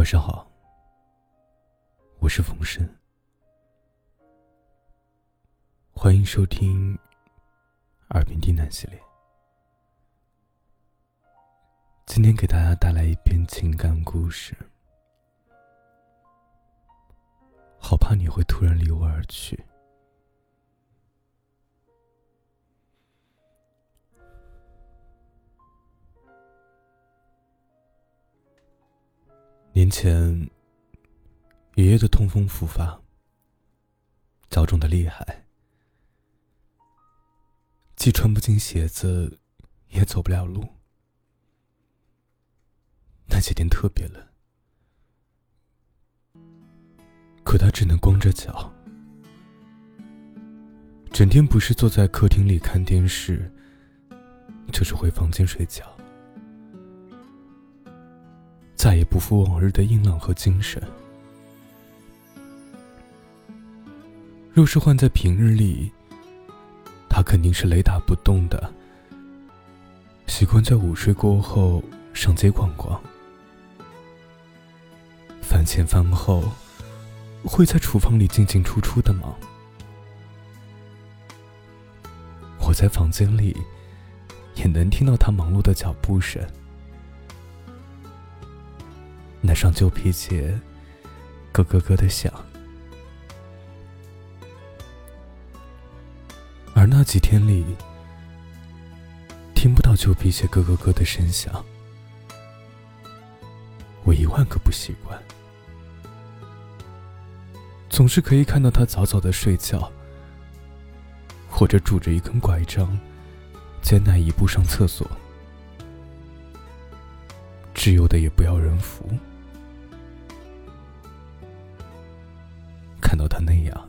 晚上好，我是冯生，欢迎收听《耳边低喃》系列。今天给大家带来一篇情感故事，好怕你会突然离我而去。年前，爷爷的痛风复发，脚肿的厉害，既穿不进鞋子，也走不了路。那几天特别冷，可他只能光着脚，整天不是坐在客厅里看电视，就是回房间睡觉。再也不复往日的硬朗和精神。若是换在平日里，他肯定是雷打不动的，习惯在午睡过后上街逛逛，饭前饭后会在厨房里进进出出的忙。我在房间里也能听到他忙碌的脚步声。那双旧皮鞋，咯咯咯的响。而那几天里，听不到旧皮鞋咯咯咯的声响，我一万个不习惯。总是可以看到他早早的睡觉，或者拄着一根拐杖，艰难一步上厕所，自由的也不要人扶。看到他那样，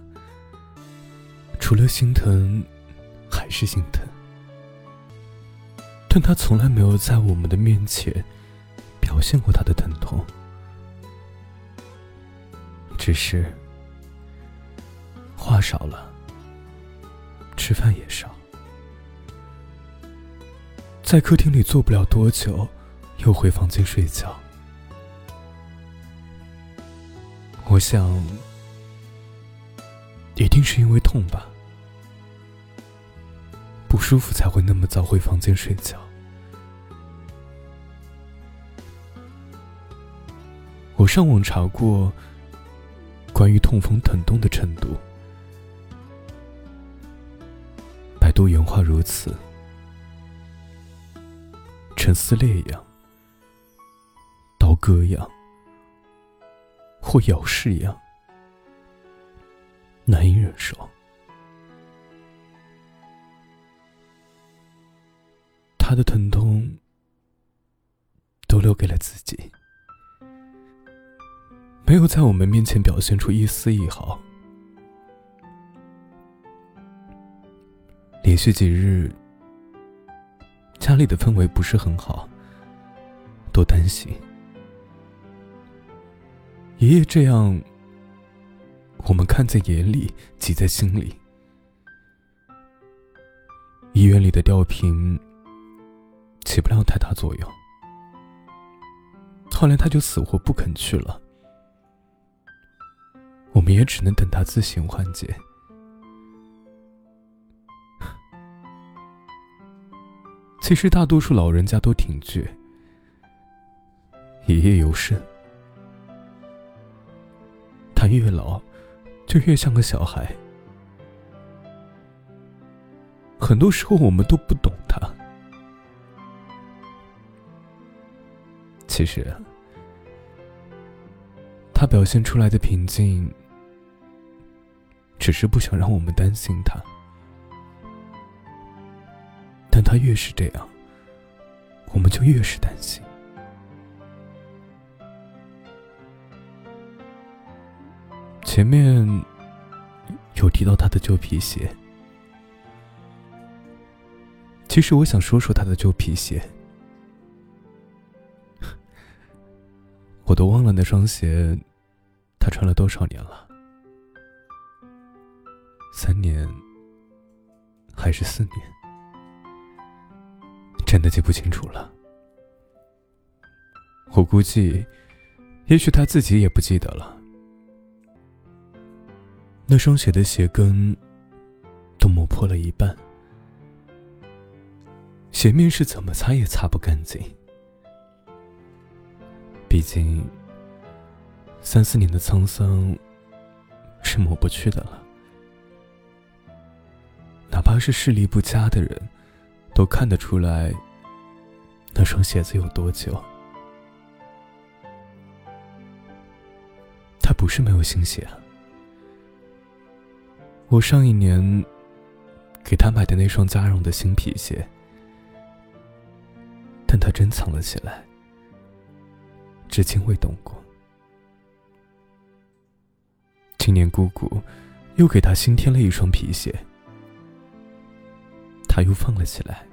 除了心疼，还是心疼。但他从来没有在我们的面前表现过他的疼痛，只是话少了，吃饭也少，在客厅里坐不了多久，又回房间睡觉。我想。一定是因为痛吧，不舒服才会那么早回房间睡觉。我上网查过关于痛风疼痛的程度，百度原话如此：呈撕裂样、刀割样或咬噬样。难以忍受，他的疼痛都留给了自己，没有在我们面前表现出一丝一毫。连续几日，家里的氛围不是很好，都担心爷爷这样。我们看在眼里，急在心里。医院里的吊瓶起不了太大作用，后来他就死活不肯去了。我们也只能等他自行缓解。其实大多数老人家都挺倔，爷爷尤甚，他越老。就越像个小孩。很多时候我们都不懂他。其实，他表现出来的平静，只是不想让我们担心他。但他越是这样，我们就越是担心。前面有提到他的旧皮鞋，其实我想说说他的旧皮鞋，我都忘了那双鞋他穿了多少年了，三年还是四年，真的记不清楚了。我估计也许他自己也不记得了。那双鞋的鞋跟都磨破了一半，鞋面是怎么擦也擦不干净。毕竟，三四年的沧桑是抹不去的了。哪怕是视力不佳的人，都看得出来那双鞋子有多旧。他不是没有新鞋。我上一年给他买的那双加绒的新皮鞋，但他珍藏了起来，至今未动过。今年姑姑又给他新添了一双皮鞋，他又放了起来。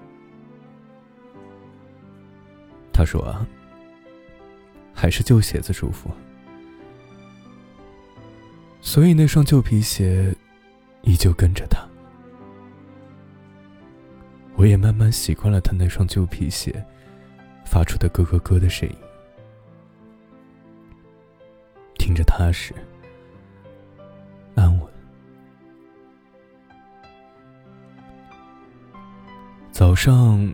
他说：“，还是旧鞋子舒服。”所以那双旧皮鞋。依旧跟着他，我也慢慢习惯了他那双旧皮鞋发出的咯咯咯的声音，听着踏实、安稳。早上，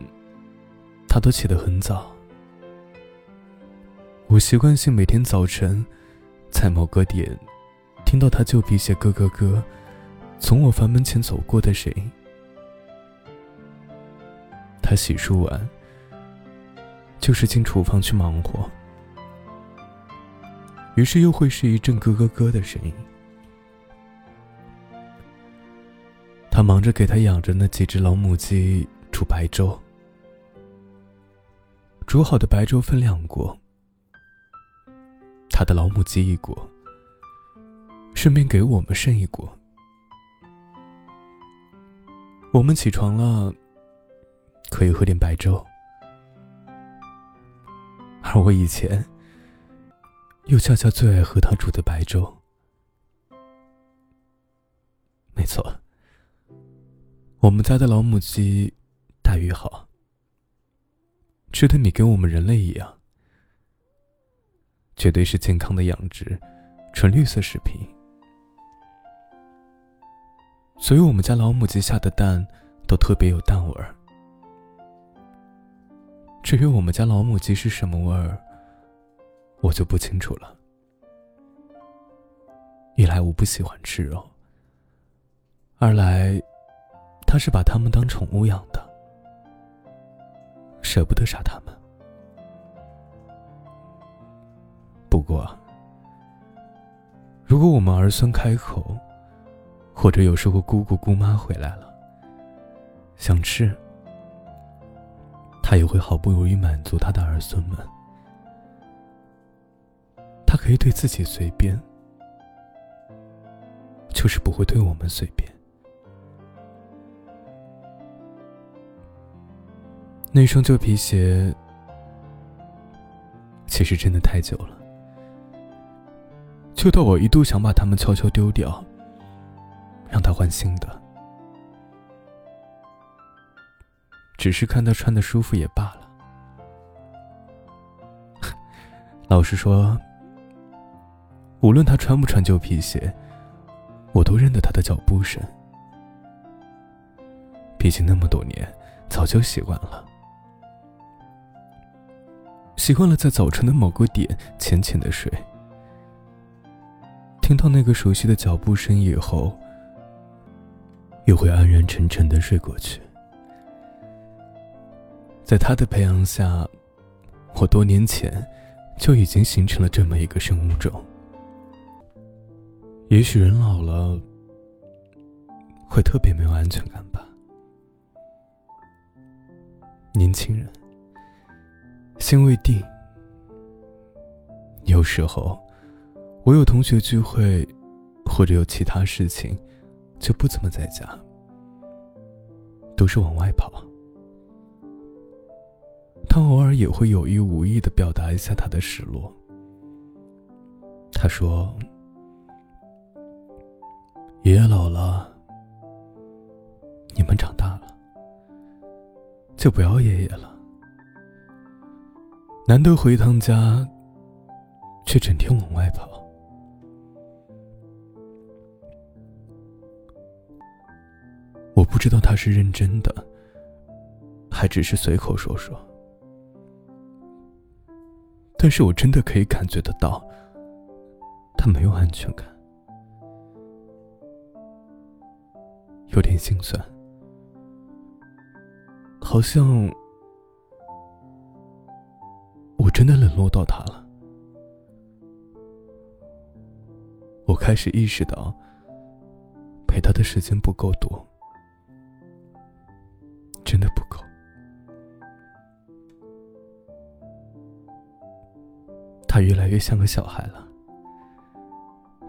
他都起得很早，我习惯性每天早晨在某个点听到他旧皮鞋咯咯咯。从我房门前走过的谁？他洗漱完，就是进厨房去忙活，于是又会是一阵咯咯咯的声音。他忙着给他养着那几只老母鸡煮白粥，煮好的白粥分两锅，他的老母鸡一锅，顺便给我们剩一锅。我们起床了，可以喝点白粥。而我以前又恰恰最爱喝他煮的白粥。没错，我们家的老母鸡待遇好，吃的米跟我们人类一样，绝对是健康的养殖，纯绿色食品。所以，我们家老母鸡下的蛋都特别有蛋味儿。至于我们家老母鸡是什么味儿，我就不清楚了。一来我不喜欢吃肉，二来他是把它们当宠物养的，舍不得杀它们。不过，如果我们儿孙开口，或者有时候姑姑姑妈回来了，想吃，他也会好不容易满足他的儿孙们。他可以对自己随便，就是不会对我们随便。那双旧皮鞋，其实真的太久了，旧到我一度想把它们悄悄丢掉。让他换新的，只是看他穿的舒服也罢了。老实说，无论他穿不穿旧皮鞋，我都认得他的脚步声。毕竟那么多年，早就习惯了，习惯了在早晨的某个点浅浅的睡，听到那个熟悉的脚步声以后。又会安然沉沉的睡过去。在他的培养下，我多年前就已经形成了这么一个生物钟。也许人老了，会特别没有安全感吧。年轻人，心未定。有时候，我有同学聚会，或者有其他事情。就不怎么在家，都是往外跑。他偶尔也会有意无意的表达一下他的失落。他说：“爷爷老了，你们长大了，就不要爷爷了。难得回一趟家，却整天往外跑。知道他是认真的，还只是随口说说。但是我真的可以感觉得到，他没有安全感，有点心酸，好像我真的冷落到他了。我开始意识到，陪他的时间不够多。真的不够。他越来越像个小孩了，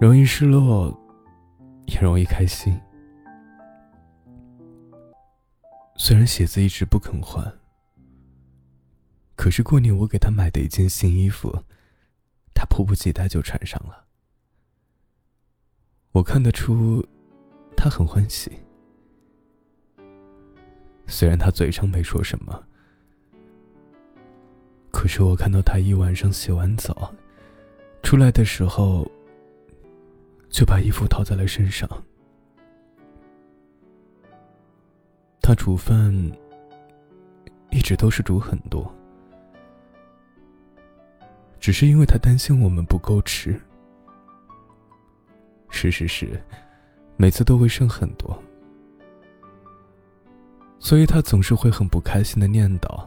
容易失落，也容易开心。虽然鞋子一直不肯换，可是过年我给他买的一件新衣服，他迫不及待就穿上了。我看得出，他很欢喜。虽然他嘴上没说什么，可是我看到他一晚上洗完澡，出来的时候就把衣服套在了身上。他煮饭一直都是煮很多，只是因为他担心我们不够吃。事实是，每次都会剩很多。所以他总是会很不开心的念叨，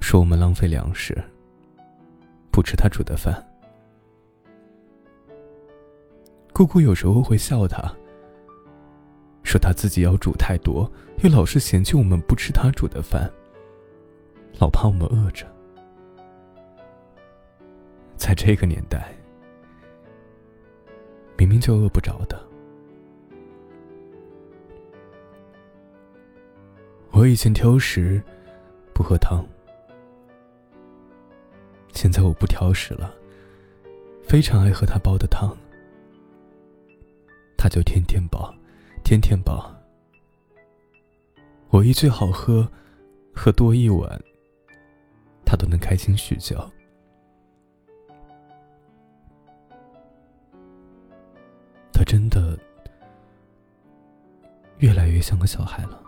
说我们浪费粮食，不吃他煮的饭。姑姑有时候会笑他，说他自己要煮太多，又老是嫌弃我们不吃他煮的饭，老怕我们饿着。在这个年代，明明就饿不着的。我以前挑食，不喝汤。现在我不挑食了，非常爱喝他煲的汤。他就天天煲，天天煲。我一句好喝，喝多一碗，他都能开心许久。他真的越来越像个小孩了。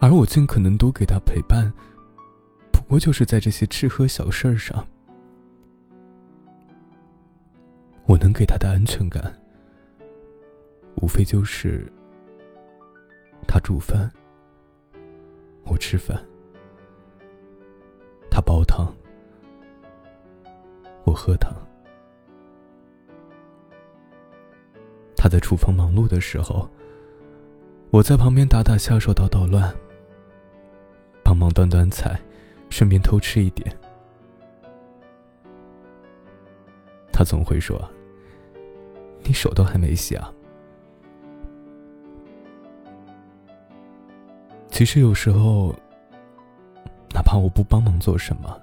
而我尽可能多给他陪伴，不过就是在这些吃喝小事上，我能给他的安全感，无非就是他煮饭，我吃饭，他煲汤，我喝汤。他在厨房忙碌的时候，我在旁边打打下手，捣捣乱。帮忙端端菜，顺便偷吃一点。他总会说：“你手都还没洗啊。”其实有时候，哪怕我不帮忙做什么，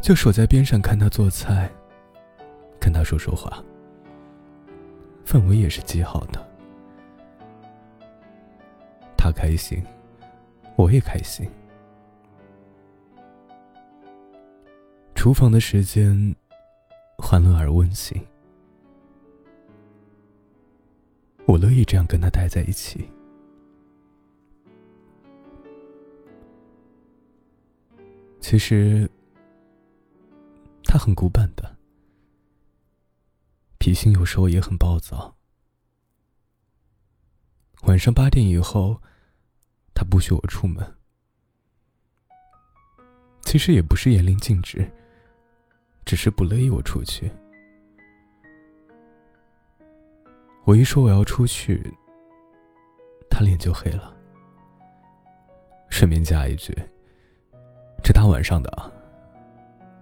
就守在边上看他做菜，跟他说说话，氛围也是极好的。他开心。我也开心。厨房的时间，欢乐而温馨。我乐意这样跟他待在一起。其实，他很古板的，脾性有时候也很暴躁。晚上八点以后。他不许我出门，其实也不是严令禁止，只是不乐意我出去。我一说我要出去，他脸就黑了，顺便加一句：“这大晚上的，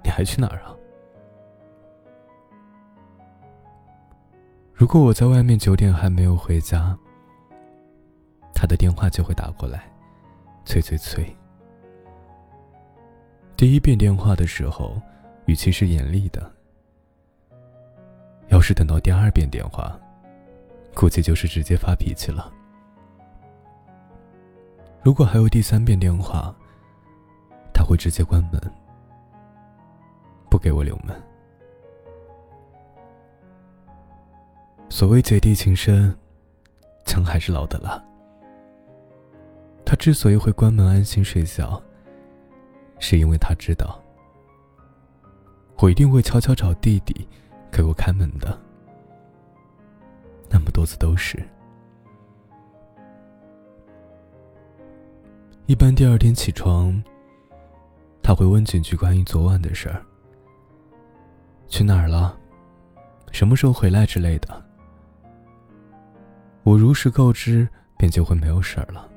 你还去哪儿啊？”如果我在外面九点还没有回家。他的电话就会打过来，催催催。第一遍电话的时候，语气是严厉的。要是等到第二遍电话，估计就是直接发脾气了。如果还有第三遍电话，他会直接关门，不给我留门。所谓姐弟情深，姜还是老的辣。他之所以会关门安心睡觉，是因为他知道，我一定会悄悄找弟弟给我开门的。那么多次都是。一般第二天起床，他会问几句关于昨晚的事儿：去哪儿了，什么时候回来之类的。我如实告知，便就会没有事儿了。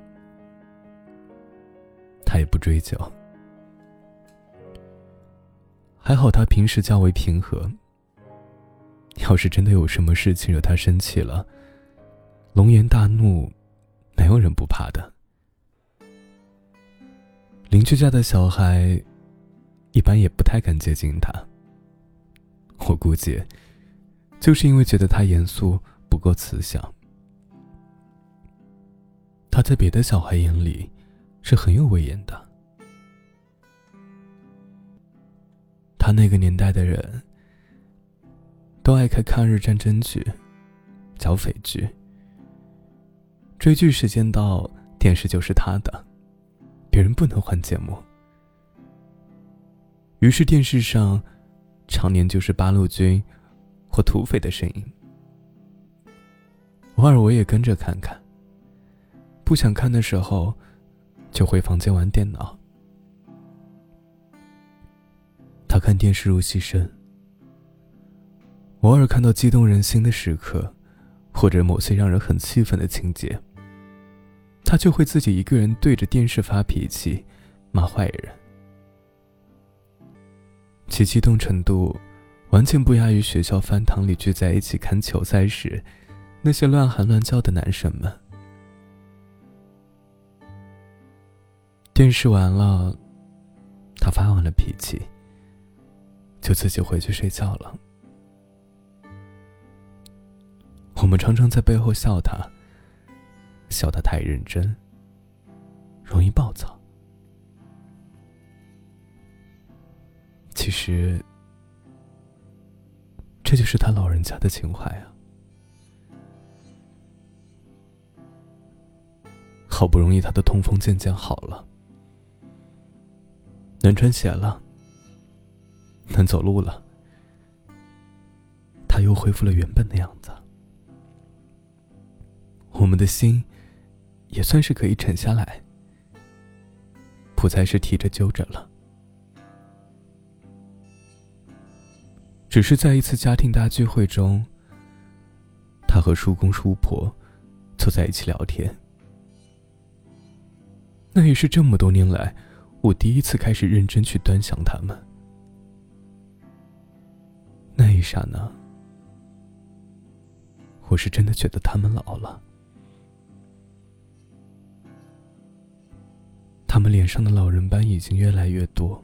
他也不追究。还好他平时较为平和。要是真的有什么事情惹他生气了，龙颜大怒，没有人不怕的。邻居家的小孩，一般也不太敢接近他。我估计，就是因为觉得他严肃，不够慈祥。他在别的小孩眼里，是很有威严的。他那个年代的人，都爱看抗日战争剧、剿匪剧。追剧时间到，电视就是他的，别人不能换节目。于是电视上，常年就是八路军或土匪的身影。偶尔我也跟着看看。不想看的时候，就回房间玩电脑。他看电视入戏深，偶尔看到激动人心的时刻，或者某些让人很气愤的情节，他就会自己一个人对着电视发脾气，骂坏人。其激动程度，完全不亚于学校饭堂里聚在一起看球赛时，那些乱喊乱叫的男生们。电视完了，他发完了脾气，就自己回去睡觉了。我们常常在背后笑他，笑他太认真，容易暴躁。其实，这就是他老人家的情怀啊！好不容易他的痛风渐渐好了。能穿鞋了，能走路了，他又恢复了原本的样子。我们的心，也算是可以沉下来，不再是提着揪着了。只是在一次家庭大聚会中，他和叔公叔婆坐在一起聊天，那也是这么多年来。我第一次开始认真去端详他们，那一刹那，我是真的觉得他们老了。他们脸上的老人斑已经越来越多，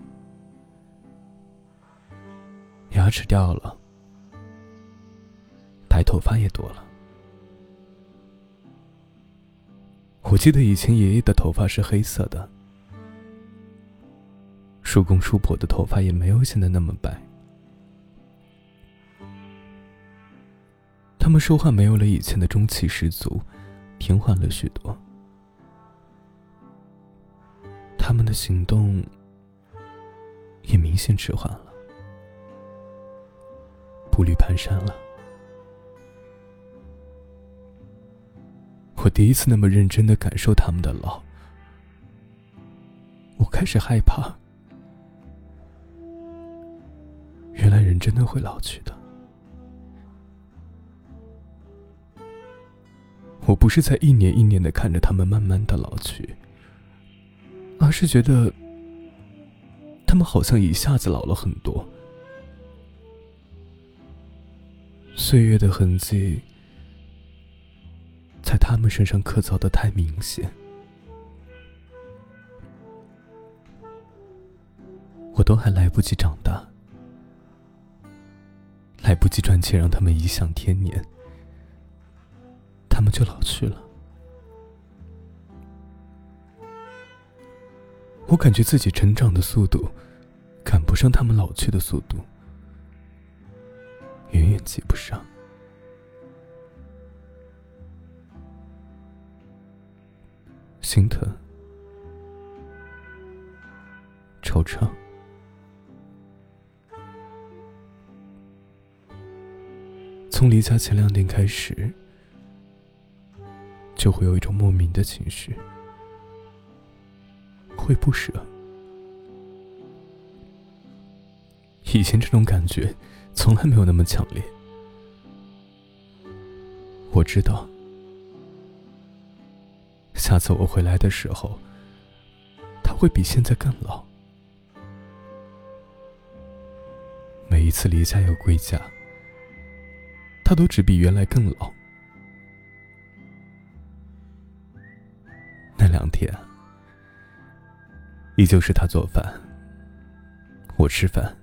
牙齿掉了，白头发也多了。我记得以前爷爷的头发是黑色的。叔公叔婆的头发也没有现在那么白，他们说话没有了以前的中气十足，平缓了许多。他们的行动也明显迟缓了，步履蹒跚了。我第一次那么认真的感受他们的老，我开始害怕。原来人真的会老去的。我不是在一年一年的看着他们慢慢的老去，而是觉得他们好像一下子老了很多，岁月的痕迹在他们身上刻凿的太明显，我都还来不及长大。来不及赚钱让他们颐享天年，他们就老去了。我感觉自己成长的速度，赶不上他们老去的速度，远远及不上。心疼，惆怅，从离家前两天开始，就会有一种莫名的情绪，会不舍。以前这种感觉从来没有那么强烈，我知道。下次我回来的时候，他会比现在更老。每一次离家又归家，他都只比原来更老。那两天，依旧是他做饭，我吃饭，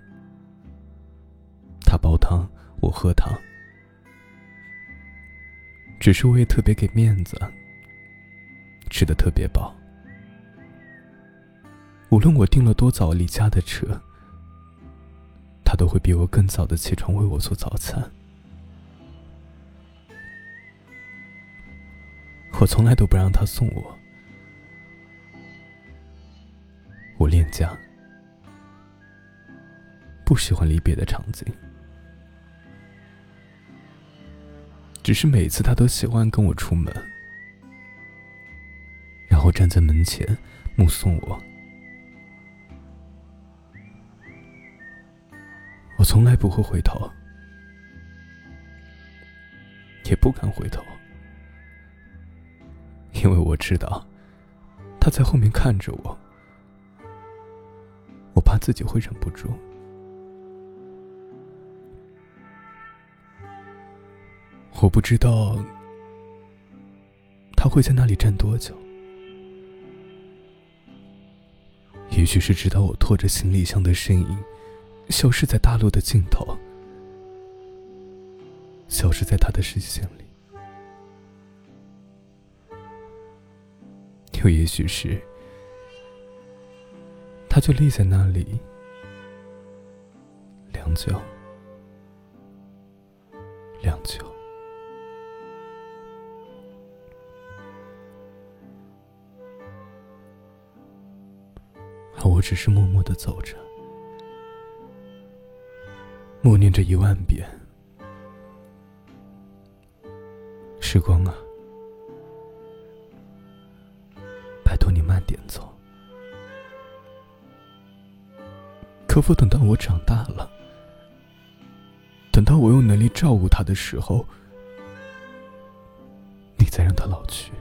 他煲汤，我喝汤，只是我也特别给面子。吃的特别饱，无论我订了多早离家的车，他都会比我更早的起床为我做早餐。我从来都不让他送我，我恋家，不喜欢离别的场景，只是每次他都喜欢跟我出门。然后站在门前目送我，我从来不会回头，也不敢回头，因为我知道他在后面看着我，我怕自己会忍不住。我不知道他会在那里站多久。也许是直到我拖着行李箱的身影，消失在大路的尽头，消失在他的视线里；又也许是，他就立在那里，良久，良久。而我只是默默的走着，默念着一万遍：“时光啊，点走。可否等到我长大了，等到我有能力照顾他的时候，你再让他老去？”